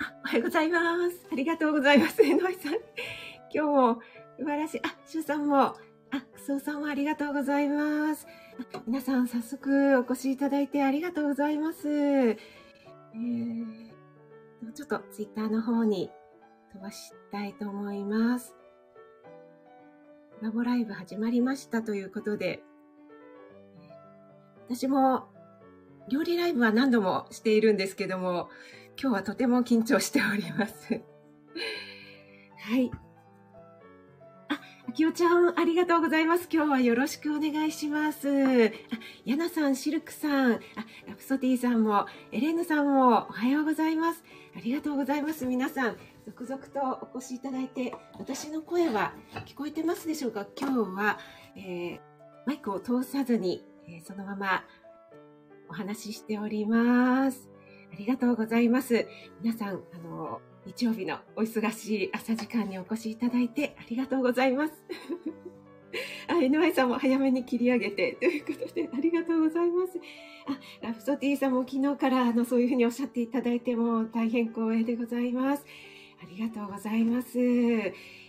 あ、おはようございます。ありがとうございます。井上さん。今日も素晴らしい。あ、シュさんも。あ、クソさんもありがとうございます。皆さん早速お越しいただいてありがとうございます。えー、ちょっとツイッターの方に飛ばしたいと思います。コラボライブ始まりましたということで、私も料理ライブは何度もしているんですけども、今日はとても緊張しております。はい。あ、あきおちゃん、ありがとうございます。今日はよろしくお願いします。あ、やなさん、シルクさん、あ、ラプソディさんも、エレーヌさんも、おはようございます。ありがとうございます。皆さん、続々とお越しいただいて、私の声は聞こえてますでしょうか？今日は、えー、マイクを通さずに、えー、そのままお話ししております。ありがとうございます。皆さん、あの、日曜日のお忙しい朝時間にお越しいただいてありがとうございます。あ、NY さんも早めに切り上げて、ということで、ありがとうございます。あ、ラフソティさんも昨日から、あの、そういうふうにおっしゃっていただいても大変光栄でございます。ありがとうございます。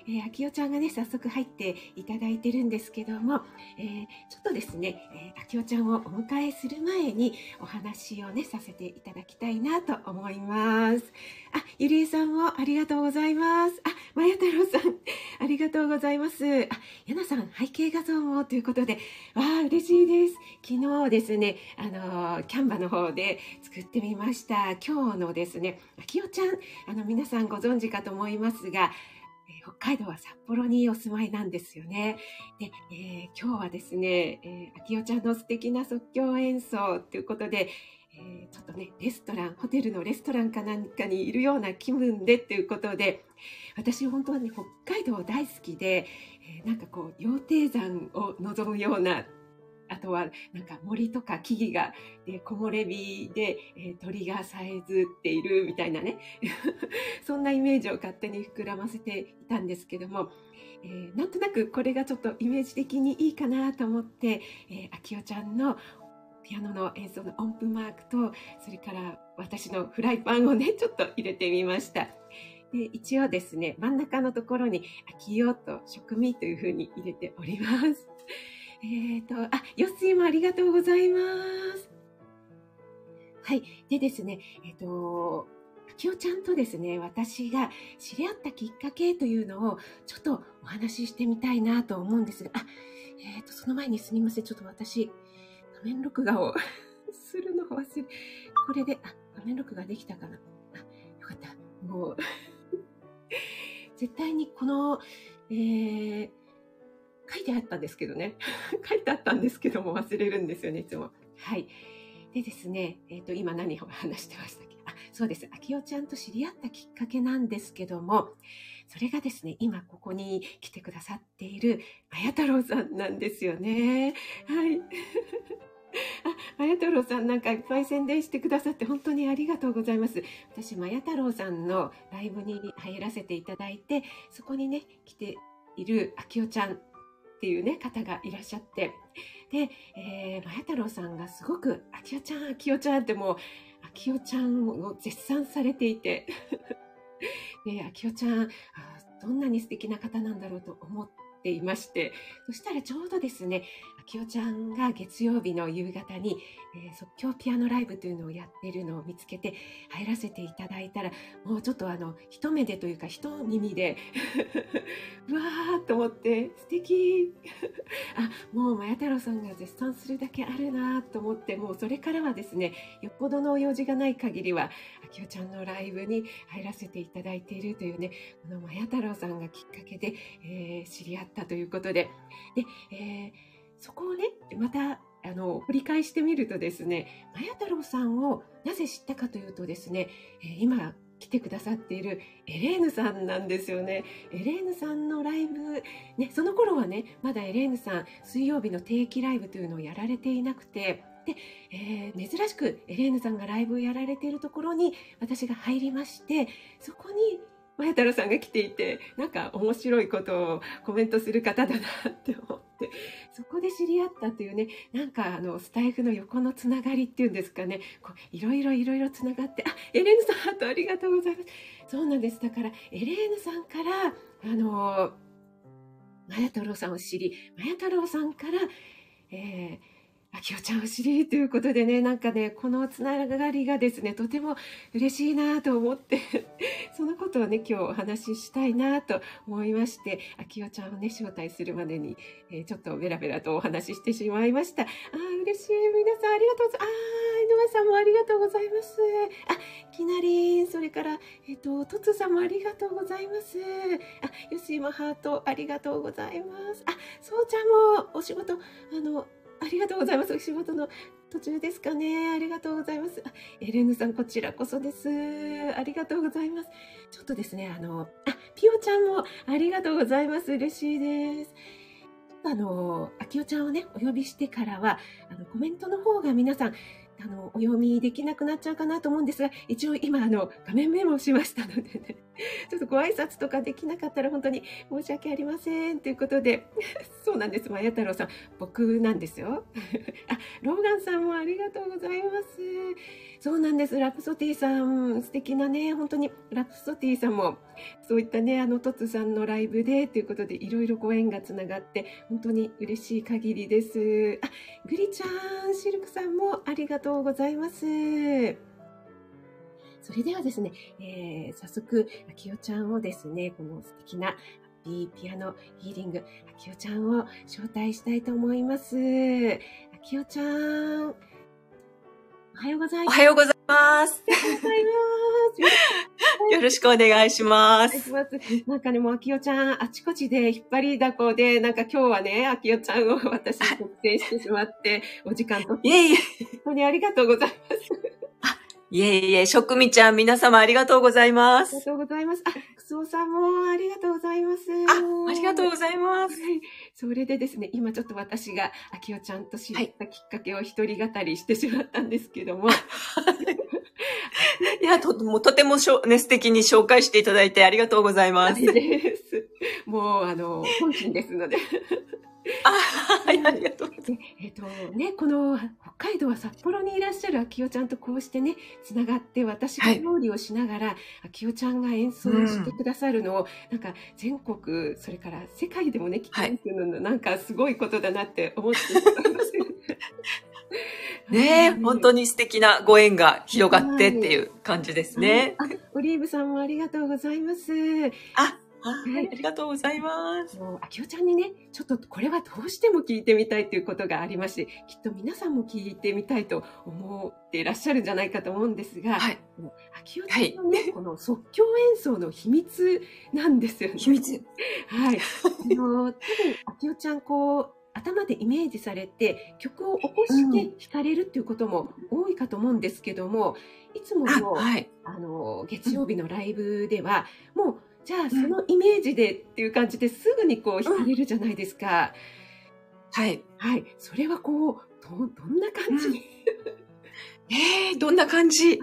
えー、あきよちゃんがね、早速入っていただいてるんですけども、えー、ちょっとですね、えー、あきよちゃんをお迎えする前にお話をね、させていただきたいなと思います。あ、ゆりえさんもありがとうございます。あ、まや太郎さん、ありがとうございます。あ、やなさん、背景画像もということで、わあ、嬉しいです。昨日ですね、あのキャンバの方で作ってみました。今日のですね、あきよちゃん、あの、皆さんご存知かと思いますが、北海道は札幌にお住まいなんですよね。で、えー、今日はですね、えー、秋代ちゃんの素敵な即興演奏ということで、えー、ちょっとね、レストラン、ホテルのレストランかなんかにいるような気分でっていうことで、私本当はね、北海道大好きで、えー、なんかこう、羊蹄山を望むようなあとはなんか森とか木々がで木漏れ日で、え、鳥がさえずっているみたいなね そんなイメージを勝手に膨らませていたんですけども、えー、なんとなくこれがちょっとイメージ的にいいかなと思って、えー、秋代ちゃんのピアノの演奏の音符マークとそれから私のフライパンをね ちょっと入れてみました。で一応ですね真ん中のところに「秋代」と「食味」というふうに入れております。えっ、ー、と、あ、よっすーもありがとうございます。はい。でですね、えっ、ー、と、きおちゃんとですね、私が知り合ったきっかけというのをちょっとお話ししてみたいなと思うんですが、あ、えっ、ー、と、その前にすみません。ちょっと私、画面録画を するのを忘れ、これで、あ、画面録画できたかな。あ、よかった。もう 絶対にこの、えー、書いてあったんですけどね。書いてあったんですけども忘れるんですよね、いつも。はい。でですね、えっ、ー、と、今何を話してましたっけ？あ、そうです。あきおちゃんと知り合ったきっかけなんですけども、それがですね、今ここに来てくださっている、あや太郎さんなんですよね。はい。あ、まや太郎さんなんかいっぱい宣伝してくださって本当にありがとうございます。私、まや太郎さんのライブに入らせていただいて、そこにね、来ているあきおちゃんっていうね、方がいらっしゃって、で、えー、まや太郎さんがすごく、あきおちゃん、あきおちゃんってもう、あきおちゃんを絶賛されていて、で、あきおちゃん、どんなに素敵な方なんだろうと思っていまして、そしたらちょうどですね、きおちゃんが月曜日の夕方に、えー、即興ピアノライブというのをやっているのを見つけて入らせていただいたら、もうちょっとあの、一目でというか一耳で うわーと思って、素敵。あ、もう、まや太郎さんが絶賛するだけあるなと思って、もうそれからはですね、よっぽどの用事がない限りは、あきおちゃんのライブに入らせていただいているというね、このまや太郎さんがきっかけで、えー、知り合ったということで、で、えーそこをね、また、あの、掘り返してみるとですね、まや太郎さんをなぜ知ったかというとですね、え今来てくださっているエレーヌさんなんですよね。エレーヌさんのライブ、ね、その頃はね、まだエレーヌさん、水曜日の定期ライブというのをやられていなくて、で、えー、珍しくエレーヌさんがライブをやられているところに私が入りまして、そこに前太郎さんが来ていて、なんか面白いことをコメントする方だなって思って、そこで知り合ったというね、なんかあの、スタイフの横のつながりっていうんですかね、こういろいろいろいろつながって、あ、エレーヌさん、ハートありがとうございます。そうなんです。だから、エレーヌさんから、あの、マヤ太郎さんを知り、マヤ太郎さんから、えーあきおちゃんお尻ということでね、なんかね、このつながりがですね、とても嬉しいなと思って そのことをね、今日お話ししたいなと思いまして、あきおちゃんをね、招待するまでに、えー、ちょっとベラベラとお話ししてしまいました。あ、嬉しい。皆さんありがとうございます。あ、井上さんもありがとうございます。あ、きなりん、それから、えっ、ー、と、とつさんもありがとうございます。あ、よしもハートありがとうございます。あ、そうちゃんもお仕事、あの、ありがとうございます。お仕事の途中ですかね。ありがとうございます。エレンヌさん、こちらこそです。ありがとうございます。ちょっとですね、あの、あ、ピオちゃんもありがとうございます。嬉しいです。あの、あきおちゃんをね、お呼びしてからは、あの、コメントの方が皆さん、あの、お読みできなくなっちゃうかなと思うんですが、一応今、あの、画面メモしましたのでね、ちょっとご挨拶とかできなかったら本当に申し訳ありませんということで、そうなんです、まや太郎さん、僕なんですよ。あ、ローガンさんもありがとうございます。そうなんです、ラプソティさん、素敵なね、本当に、ラプソティさんも、そういったね、あの、トツさんのライブでということで、いろいろご縁がつながって、本当に嬉しい限りです。あ、グリちゃん、シルクさんもありがとうとうございます。それではですね、えー、早速、あきおちゃんをですね、この素敵なハッピーピアノヒーリング、あきおちゃんを招待したいと思います。あきおちゃん、おはようございます。おはようございます。おはようございます。よろしくお願いします。なんかね、もう、あきおちゃん、あちこちで引っ張りだこで、なんか今日はね、あきおちゃんを私に特定してしまって、お時間と。いえいえ。本当にありがとうございます。いえいえ、職味ちゃん、皆様ありがとうございます。ありがとうございます。あ、くそさんもありがとうございます。あ、ありがとうございます。はい。それでですね、今ちょっと私が、あきおちゃんと知ったきっかけを一人語りしてしまったんですけども。はい、いや、と、もとてもしょ、ね、素敵に紹介していただいてありがとうございます。です。もう、あの、本心ですので。あはい、ありがとう。えっ、ー、とね、この北海道は札幌にいらっしゃる秋代ちゃんとこうしてね、つながって私が料理をしながら、秋代ちゃんが演奏してくださるのを、うん、なんか全国、それから世界でもね、聞けるっていうの、はい、なんかすごいことだなって思って ねえ、本当に素敵なご縁が広がってっていう感じですね。はい、オリーブさんもありがとうございます。あ、はい、ありがとうございます。もう、あきおちゃんにね、ちょっとこれはどうしても聞いてみたいということがありまして、きっと皆さんも聞いてみたいと思っていらっしゃるんじゃないかと思うんですが、はい。あきおちゃんのね、はい、この即興演奏の秘密なんですよね。秘密はい。あの、多分、あきおちゃん、こう、頭でイメージされて曲を起こして弾かれるっていうことも多いかと思うんですけども、いつもの、はい、あの、月曜日のライブでは、もうじゃあそのイメージでっていう感じですぐにこう弾かれるじゃないですか。うん、はい。はい。それはこう、ど、どんな感じ、うん、えー、どんな感じ、い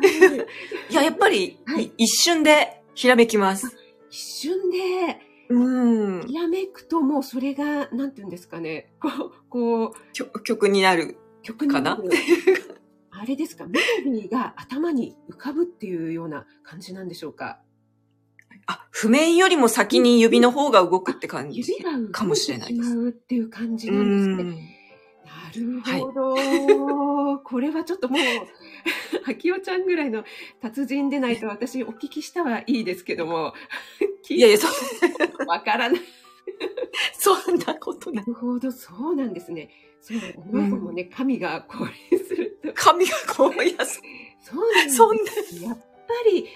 や、やっぱり、はい、一瞬でひらめきます。一瞬で、うん。ひらめくともうそれが、なんて言うんですかね。こう、こう。曲になる。曲になる。あれですか、メロディーが頭に浮かぶっていうような感じなんでしょうか？あ、譜面よりも先に指の方が動くって感じかもしれないです。指が動いてしまうっていう感じなんですね。なるほど、はい、これはちょっともう、あきおちゃんぐらいの達人でないと私お聞きしたはいいですけども。いやいや、そう。わからない。そんなことない。なるほど、そうなんですね。そう、お母さんもね、神が降臨すると。神が降臨する。そうなんです。そんな。やっぱり、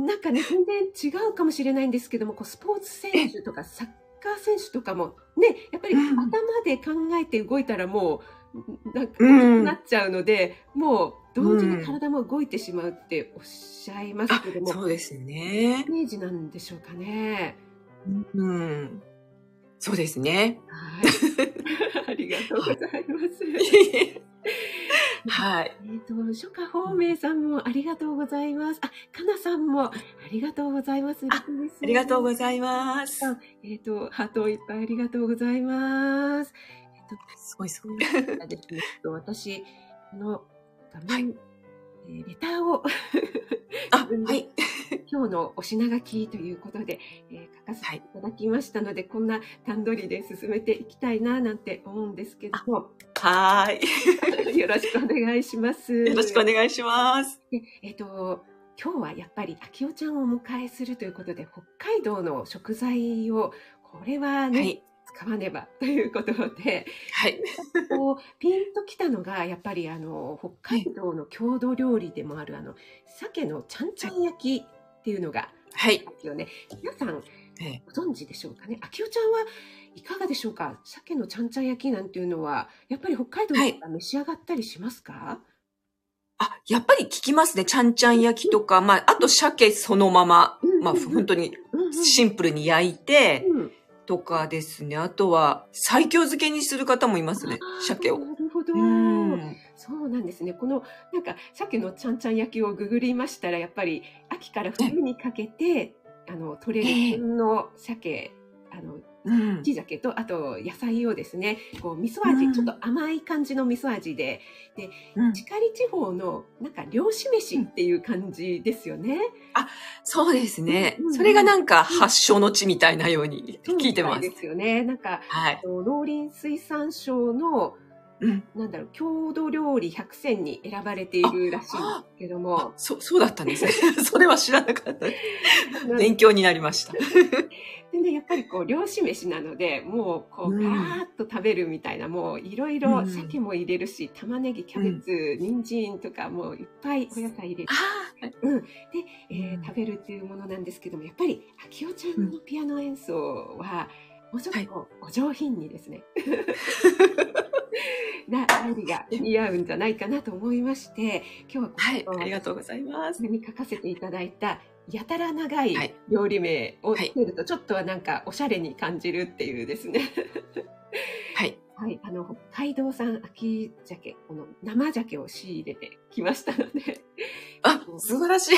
なんかね、全然違うかもしれないんですけども、こうスポーツ選手とかサッカー選手とかも、ね、やっぱり頭で考えて動いたらもう、なんか、なっちゃうので、もう、同時に体も動いてしまうっておっしゃいますけども、そうですね。イメージなんでしょうかね。うん。そうですね。はい。ありがとうございます。はい。えっ、と、初夏方明さんもありがとうございます。あ、かなさんもありがとうございます。あありがとうごいざいます。えっ、と、ハートをいっぱいありがとうございます。えっ、と、すごいすごい。私、この画面、えーレターを あ、はい。今日のお品書きということで、えー書かせていただきましたので、こんな段取りで進めていきたいななんて思うんですけども、はーい。よろしくお願いします。よろしくお願いします。でえっ、と、今日はやっぱり、秋代ちゃんをお迎えするということで、北海道の食材を、これはね、はい。使わねばということで、はい。こうピンときたのが、やっぱりあの、北海道の郷土料理でもある、あの、鮭のちゃんちゃん焼きっていうのがはい。ですよね。皆さん、ええご存知でしょうかね？秋代ちゃんはいかがでしょうか？鮭のちゃんちゃん焼きなんていうのは、やっぱり北海道では召し上がったりしますか、あ、やっぱり聞きますね。ちゃんちゃん焼きとか、まあ、あと鮭そのまま、うんまあ、本当にシンプルに焼いて、うんとかですね。あとは、西京漬けにする方もいますね。鮭を。ほど。うん。そうなんですね。この、なんか、鮭のちゃんちゃん焼きをググりましたら、やっぱり、秋から冬にかけて、あの、取れる旬の鮭、あの、うん。地鮭と、あと、野菜をですね、こう、味噌味、うんちょっと甘い感じの味噌味で、うん地狩地方の、なんか、漁師飯っていう感じですよね。そうですねうんうん。それがなんか発祥の地みたいなように聞いてます。ですよね。なんか、はいあ。の農林水産省の、うん。なんだろう、郷土料理100選に選ばれているらしいんですけども、そ、そうだったんですね。それは知らなかった。勉強になりました。でね、やっぱりこう、漁師飯なので、もう、こう、うんガーッと食べるみたいな、もう、いろいろうん鮭も入れるし、玉ねぎ、キャベツ、人参とか、もう、いっぱいお野菜入れて、うん。で、えーうん食べるっていうものなんですけども、やっぱり、秋代ちゃんのピアノ演奏は、もうちょっとお上品にですね、な、入りが似合うんじゃないかなと思いまして、今日はこはい。のありがとうございます。に書かせていただいた、やたら長いはい料理名をはいつけると、ちょっとはなんかおしゃれに感じるっていうですね。はい。はい、あの、北海道産秋鮭、この生鮭を仕入れてきましたので、あ、素晴らしい。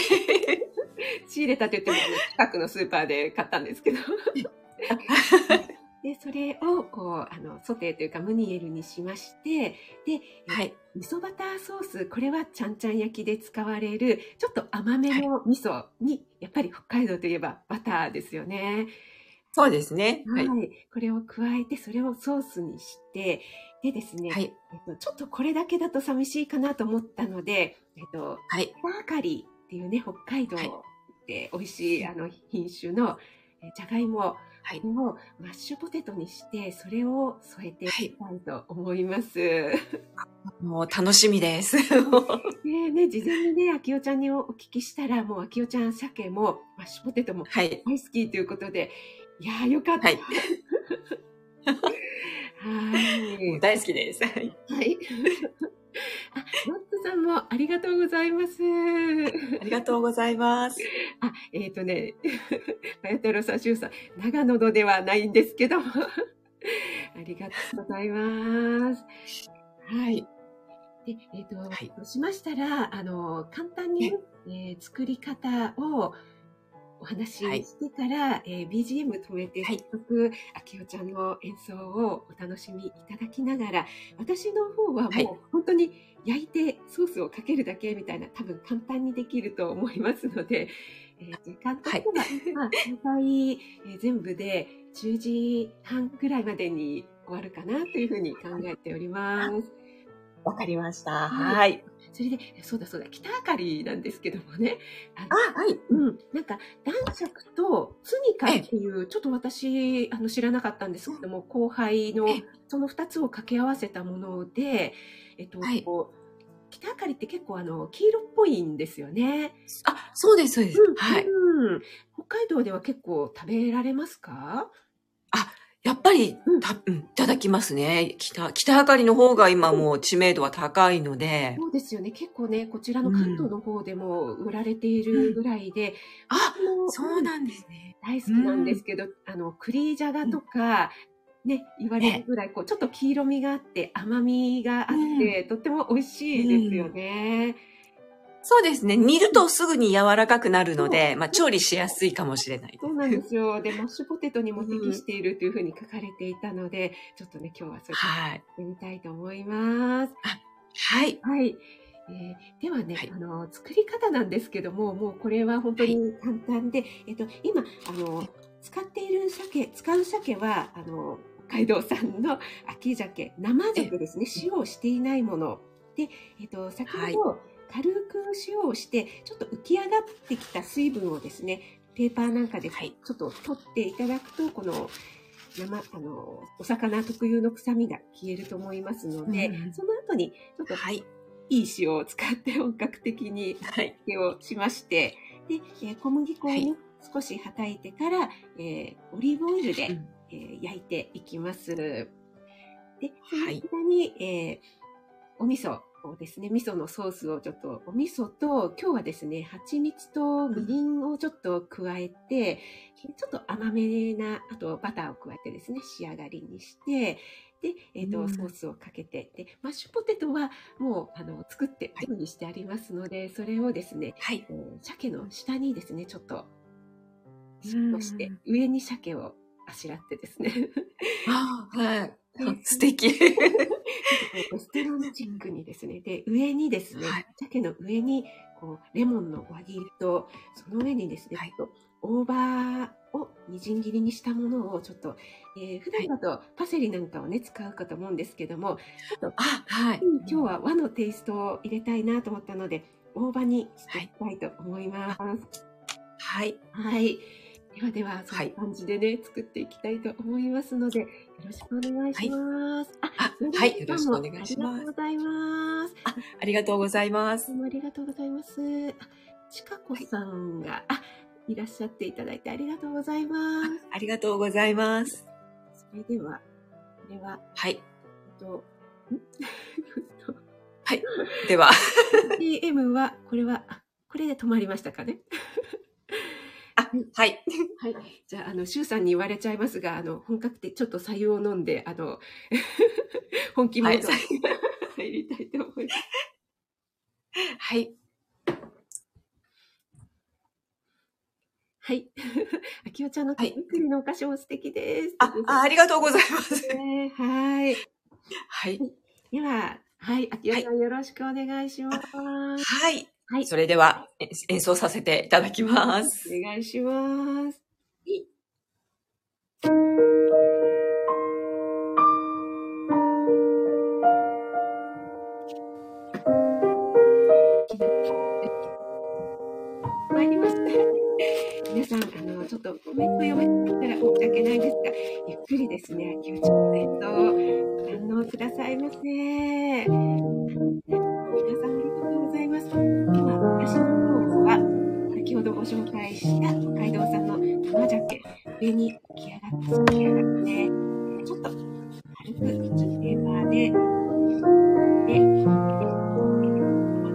仕入れたと言っても、近くのスーパーで買ったんですけど。で、それを、こう、あの、ソテーというか、ムニエルにしまして、で、はい。味噌バターソース、これはちゃんちゃん焼きで使われる、ちょっと甘めの味噌に、やっぱり北海道といえばバターですよね。そうですね。ははい。い。これを加えて、それをソースにして、でですね、はい。えっと、ちょっとこれだけだと寂しいかなと思ったので、えっと、はい。バーカリーっていうね、北海道はいで美味しい、あの品種のえじゃがいもはい。をマッシュポテトにして、それを添えていきたいと思います。でもう楽しみです。ね、事前にね、秋代ちゃんにお聞きしたら、もう秋代ちゃん鮭もマッシュポテトもはい。大好きということで、いやーよかった。はい。はい。大好きです。はい。はい。あ、ロットさんもありがとうございます。ありがとうございます。あ、えっ、とね、パヤ太郎さん、シュウさん、長野のではないんですけども、ありがとうございます。はい。で、えっ、と、はいそうしましたら、あの、簡単にね、えー作り方をお話ししてから、えー BGM 止めて、はい。早速、あきおちゃんの演奏をお楽しみいただきながら、私の方ははい。もう本当に焼いてソースをかけるだけみたいな、多分簡単にできると思いますので、えー時間としては、まあ、大体、えー全部で10時半ぐらいまでに終わるかなというふうに考えております。わかりました。ははい。それで、そうだそうだ、北あかりなんですけどもね、あのあ、はい。うん、なんか男爵とツニカっていう、ちょっと私あの知らなかったんですけども、後輩のえその2つを掛け合わせたもので、えっと、はい北あかりって結構あの黄色っぽいんですよね。あ、そうです、そうです。うんはい。うん北海道では結構食べられますか？やっぱりうん、た、うん、いただきますね。北、北あかりの方が今もう知名度は高いので。そうですよね。結構ね、こちらの関東の方でも売られているぐらいで、あ、私もそうなんですね。大好きなんですけど、あの、栗じゃがとか、ね、言われるぐらい、こう、ちょっと黄色みがあって、甘みがあって、とっても美味しいですよね。そうですね。煮るとすぐに柔らかくなるので、まあ、調理しやすいかもしれない。そうなんですよ。で、マッシュポテトにも適しているというふうに書かれていたので、ちょっとね、今日はそれはい。やってみたいと思います。はい。はい。えーではね、はいあの、作り方なんですけども、もうこれは本当に簡単で、えっと、今、あの、使っている鮭、使う鮭は、あの、北海道産の秋鮭、生鮭ですね、塩をしていないもの。で、えっと、先ほど、軽く塩をして、ちょっと浮き上がってきた水分をですね、ペーパーなんかでちはいょっと取っていただくと、この、生、あの、お魚特有の臭みが消えると思いますので、うんその後に、ちょっとはい。いい塩を使って本格的にはい。手をしまして、で、えー小麦粉をね、はい少しはたいてから、えーオリーブオイルで、うんえー焼いていきます。で、そのはい間に、えーお味噌をですね、味噌のソースをちょっと、お味噌と、今日はですね、蜂蜜とみりんをちょっと加えて、ちょっと甘めな、あとバターを加えてですね、仕上がりにして、で、えっ、と、うん。ソースをかけて、で、マッシュポテトはもう、あの、作ってはい。準備してありますので、それをですね、はい。えー鮭の下にですね、ちょっと、うん。そして、上に鮭をあしらってですね、ああ、はい。うん。素敵。レストランチックにですね、で、上にですね、はい鮭の上に、こう、レモンの輪切りと、その上にですね、はい大葉をみじん切りにしたものをちょっと、えー普段だとパセリなんかをね、使うかと思うんですけども、ちょっと、あ、はい。うん今日は和のテイストを入れたいなと思ったので、大葉にしていきたいと思います。はい。はい。ではでは、そんはない感じでね、作っていきたいと思いますので、よろしくお願いします。あ、あ、はい。よろしくお願いしますありがとう。ございます。ありがとうございますどう。もありがとうございます。あ、ちかこさんが、あ、いらっしゃっていただいてありがとうございます。ありがとうございます。それでは、これは、はい。えっと、ん？では、DM は、これは、あこれで止まりましたかね？あ、はい。はい。じゃあ、あの、シュウさんに言われちゃいますが、あの、本格的、ちょっと採用を飲んで、あの、本気モードに 入りたいと思います。はい。はい。あきおちゃんの手はい作りのお菓子も素敵です。あ、あありがとうございます。ねはい。はい。では、はい。あきおちゃんよろしくお願いします。はい。はい。それでは、え演奏させていただきます。お願いします。参りました。皆さん、あの、ちょっとコメント読めなかったら申し訳ないんですが、ゆっくりですね、秋内コメントを堪能くださいませ。ほどご紹介した。北海道産の生鮭、上に浮き上がって、浮き上がって、ちょっと軽くペーパーで、で、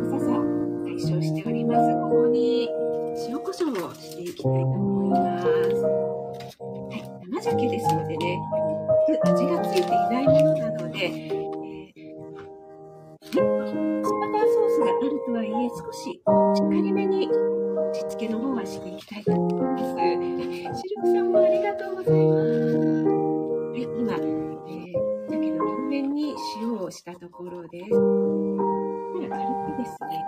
臭さを解消しております。ここに塩コショウをしていきたいと思います。はい、生鮭ですのでね、味がついていないものなので、えースパターソースがあるとはいえ、少ししっかりめに味付けの方はしていきたいと思います。シルクさんもありがとうございます。はい、今、えー、鮭の両面に塩をしたところです。これ軽くですね。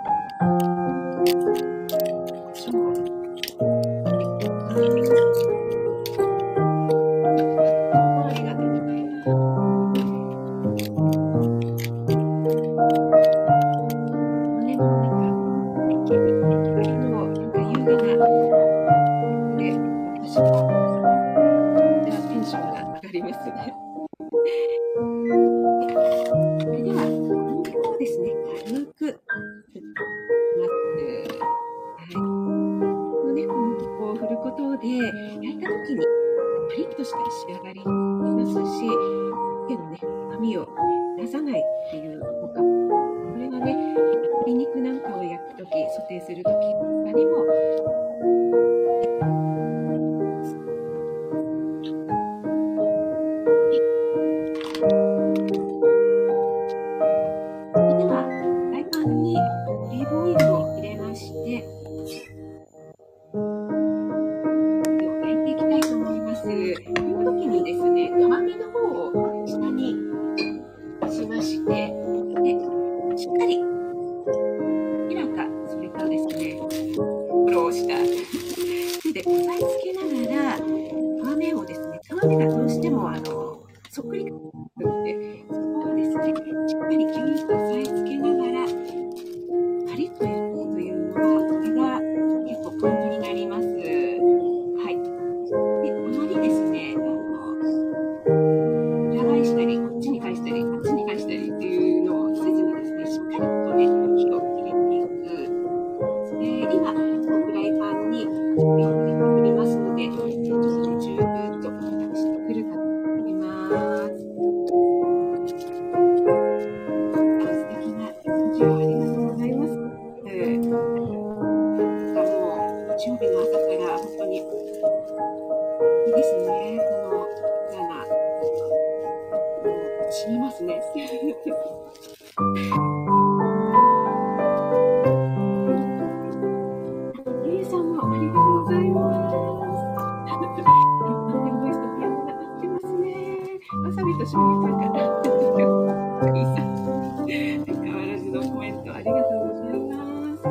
変わらずのコメントありがとうございます。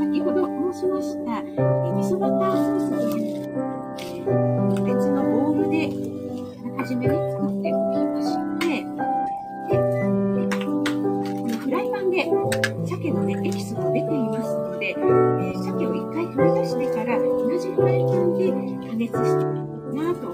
先ほど申しました、え味噌バターソースという、え、別のボウルで、あらかじめ、作っておきまして、で、このフライパンで、鮭のね、エキスも出ていますので、え、鮭を1回取り出してから、同じフライパンで加熱していきたいなと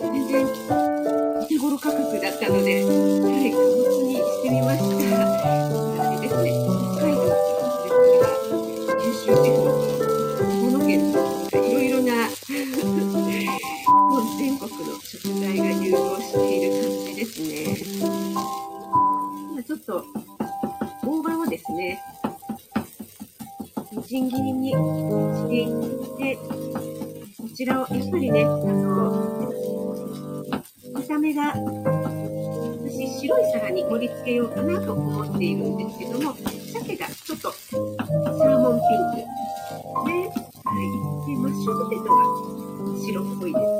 全然お手頃価格だったので、はい、お物にしてみました。ですね、北海道、九州、とか、全国の食材が融合している感じですね。今ちょっと、大葉をですね、ん切りにしていって、ちらを、やっぱりね、あの、見た目が、私、白い皿に盛り付けようかなと思っているんですけども、鮭がちょっと、サーモンピンク。ね、はい。で、マッシュポテトが白っぽいです。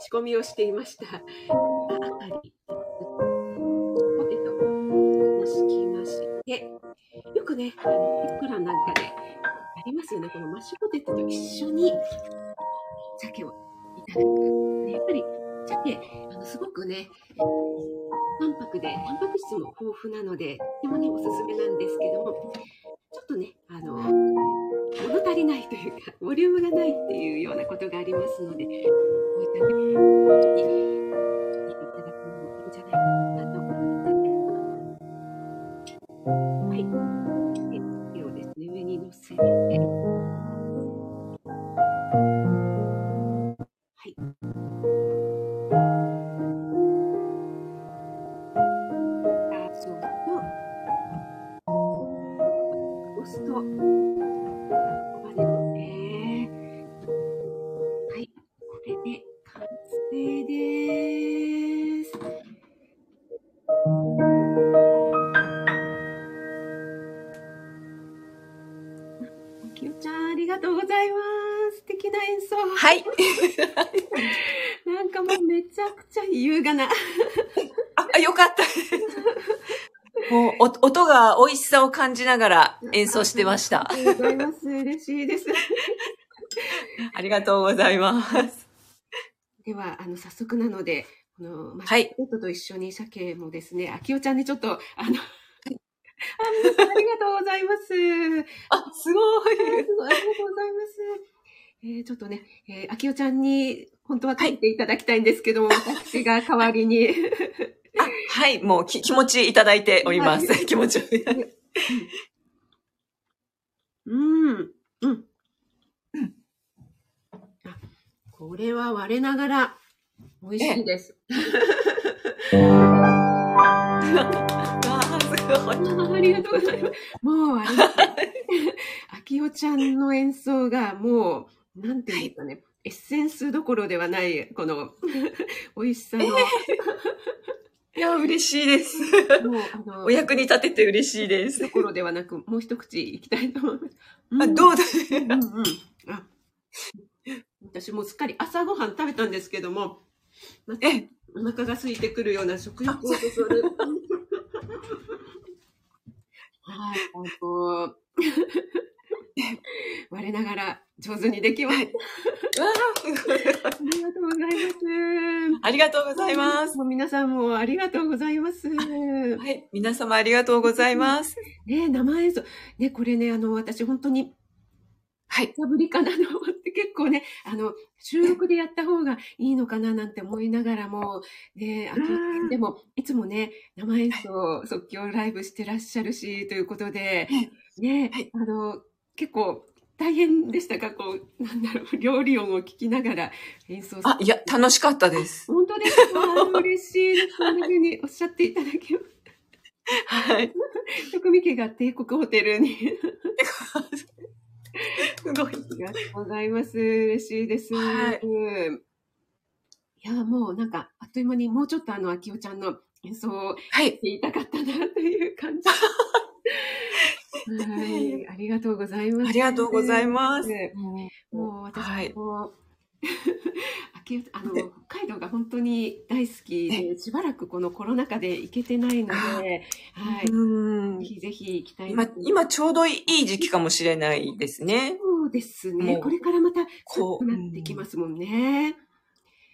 仕込みをしていました。あり、ポテトを敷きまして、よくね、あの、ピックラなんかでありますよね。このマッシュポテトと一緒に鮭をいただく。やっぱり鮭、あの、すごくね、淡白で、タンパク質も豊富なので、とてもね、おすすめなんですけども、ちょっとね、あの、足りないというか、ボリュームがないっていうようなことがありますので、こういったね、なんかもうめちゃくちゃ優雅な。あ、よかった。もうお、音が美味しさを感じながら演奏してましたあ。りがとうございます。嬉しいです。ありがとうございます。では、あの、早速なので、この、まあ、はいペットと一緒に鮭もですね、あきおちゃんにちょっと、あの、あありがとうございます。あ、すごい。すごいありがとうございます。えー、ちょっとね、えー、あきおちゃんに、本当は書いていただきたいんですけども、私が代わりに。はい、もうき気持ちいただいております。は気持ちを。うん。うん。あ、これは我ながら美味しいです。わあ、すごい。あありがとうございます。もう、あれあきおちゃんの演奏がもう、なんていうんですかね、エッセンスどころではない、この、美味しさの、いや、嬉しいです。もう、あの、お役に立てて嬉しいですど。ころではなく、もう一口いきたいと思います。あ、んどうだうんうん。あ私もうすっかり朝ごはん食べたんですけども、またえ、お腹が空いてくるような食欲をそそる。はい、あの、我ながら上手にできました。わありがとうございます。あ、ありがとうございます。もう皆さんもありがとうございます。ねはい、皆様ありがとうございます。生演奏。ね、これね、あの、私本当に、はい。久ぶりかなと思って結構ね、あの、収録でやった方がいいのかななんて思いながらも、ね、あうんでも、いつもね、生演奏、即興ライブしてらっしゃるし、ということで、ね、はいあの、結構大変でしたか？こう、なんだろう、料理音を聞きながら演奏するあ、いや、楽しかったです。本当ですか？嬉しいです。そんな風におっしゃっていただきます。はい。職味家が帝国ホテルに。す ごい。ありがとうございます。嬉しいです。はいうんいや、もうなんか、あっという間にもうちょっとあの、あきおちゃんの演奏をはい。言いたかったなという感じ。はい、ありがとうございます。ありがとうございます。もう私はいも、あの、北海道が本当に大好きで、しばらくこのコロナ禍で行けてないので、はい。うんぜひぜひ行きたい今今ちょうどいい時期かもしれないですね。そうですね。これからまたこう寒くなってきますもんね。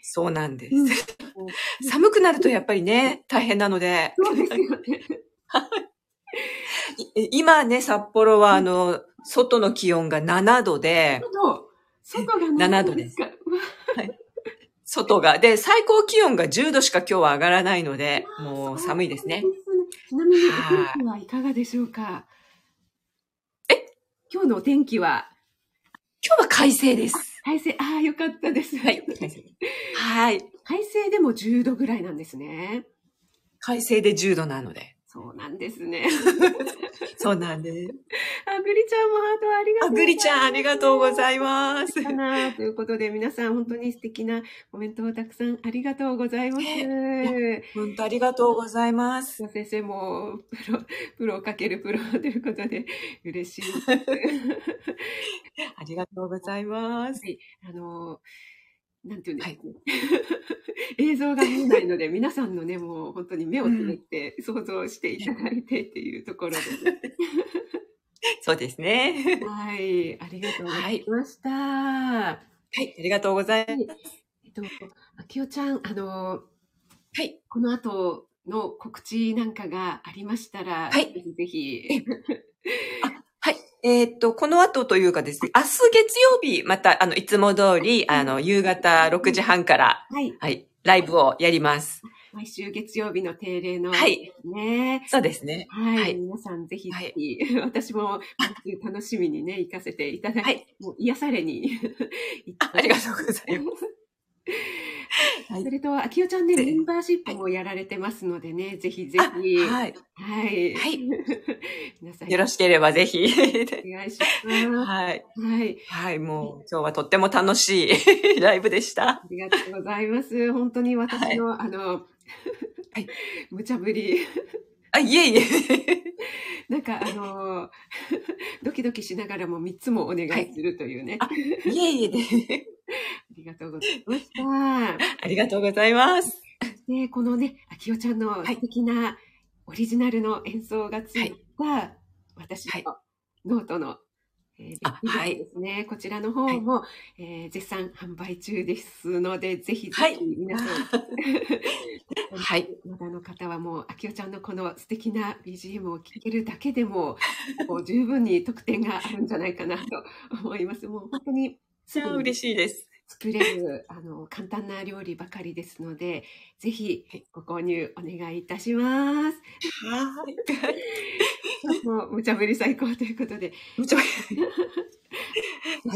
そうなんです。うん 寒くなるとやっぱりね、大変なので、そうですよね。い今ね、札幌はあの、外の気温が7度で。外が7 7度ですすか。うわ外が、で、最高気温が10度しか今日は上がらないので、もう寒いですね。ちなみにおはい天気はいかがでしょうか？え？今日のお天気は、今日は快晴です。快晴、ああ、よかったです。はい。はい。快晴でも10度ぐらいなんですね。快晴で10度なので。そうなんですね。そうなんです。あぐりちゃんもハートありがとあうぐりちゃん、ありがとうございます。かなということで、皆さん本当に素敵なコメントをたくさんありがとうございます。本当ありがとうございます。先生もプロ、プロをかけるプロということで、嬉しい。ありがとうございます。あの、なんていうんですかね。映像が見えないので、皆さんのね、もう本当に目をつめて想像していただいてっていうところで、そうですね。はい、ありがとうございました。はい、ありがとうございます。えっと、あきおちゃん、あの、はい。この後の告知なんかがありましたら、はいぜひぜひ。はい。えーっと、この後というかですね、明日月曜日、また、あの、いつも通り、あの、夕方6時半から、はい。はい、ライブをやります。毎週月曜日の定例の、はい。ね。そうですね。はい。はい皆さんぜひはい私も楽しみにね、行かせていただいて、はいもう癒されに行ってあありがとうございます。はいそれと、あきおちゃんね、でメンバーシップもやられてますのでね、ぜひぜあひ。はい。はい。はい。皆さん、よろしければぜひ。お願いします。はい。はい。はい。もう今日はとっても楽しい ライブでした。ありがとうございます。本当に私の、あの、はい無茶ぶり。あ、いえいえ。なんか、あの、ドキドキしながらも3つもお願いするというね。あいえいえで。ありがとうございました。ありがとうございます。で、このね、あきおちゃんのはい素敵なオリジナルの演奏がついた、私はいのノートの、えーはいですね。こちらの方も、えー絶賛販売中ですので、ぜひぜはいひ皆さん、はい。まだの方はもう、あきおちゃんのこの素敵な BGM を聴けるだけでも、もう十分に得点があるんじゃないかなと思います。もう本当にすぐに嬉しいです。作れる、あの、簡単な料理ばかりですので、ぜひはいご購入お願いいたします。はい。もう、無茶ぶり最高ということで、むちゃはい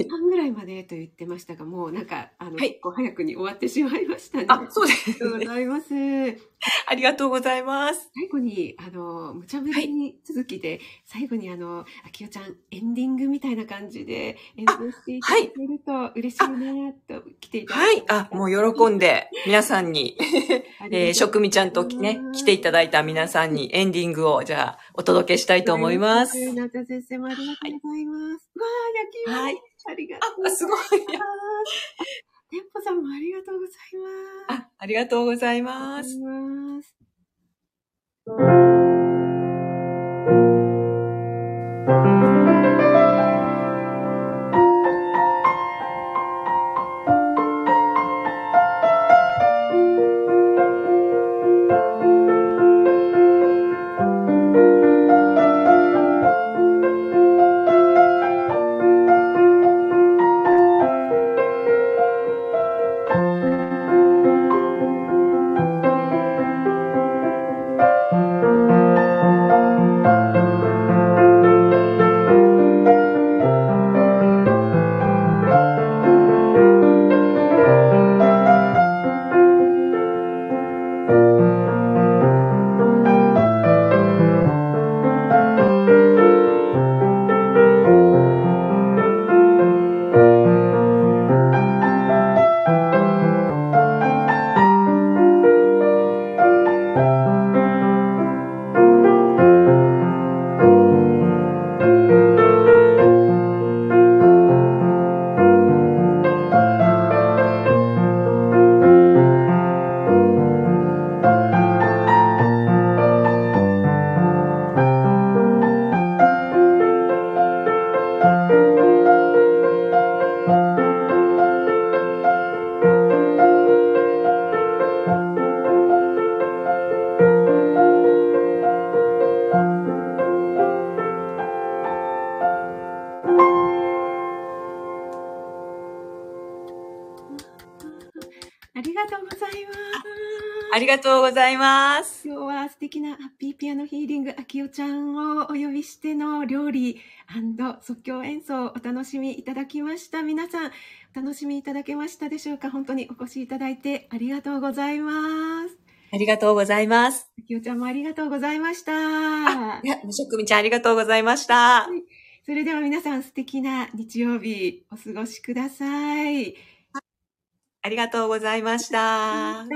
半ぐらいまでと言ってましたが、もうなんか、あの、はい結構早くに終わってしまいましたね。あ、そうですありがとうございます。ありがとうございます。最後に、あの、無茶ぶりに続きで、最後にあの、あきおちゃん、エンディングみたいな感じで演奏していただけると嬉しいなと来ていただはい。あ、もう喜んで、皆さんに、えー、職味ちゃんとね、来ていただいた皆さんにエンディングを、じゃあ、お届けしたいと思います。なた先生もありがとうございます。わあ、焼き芋。はい。ありがとうございあ、すごい。ます。店舗さんもありがとうございます。あ、ありがとうございます。アノヒーリングあきおちゃんをお呼びしての料理即興演奏をお楽しみいただきました。皆さん、お楽しみいただけましたでしょうか？本当にお越しいただいてありがとうございます。ありがとうございます。あきおちゃんもありがとうございました。いや、無職みちゃんありがとうございました。それでは皆さん素敵な日曜日お過ごしください。ありがとうございました。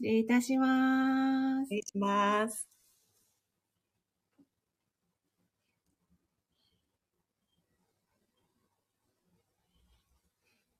失礼いたします失。礼します。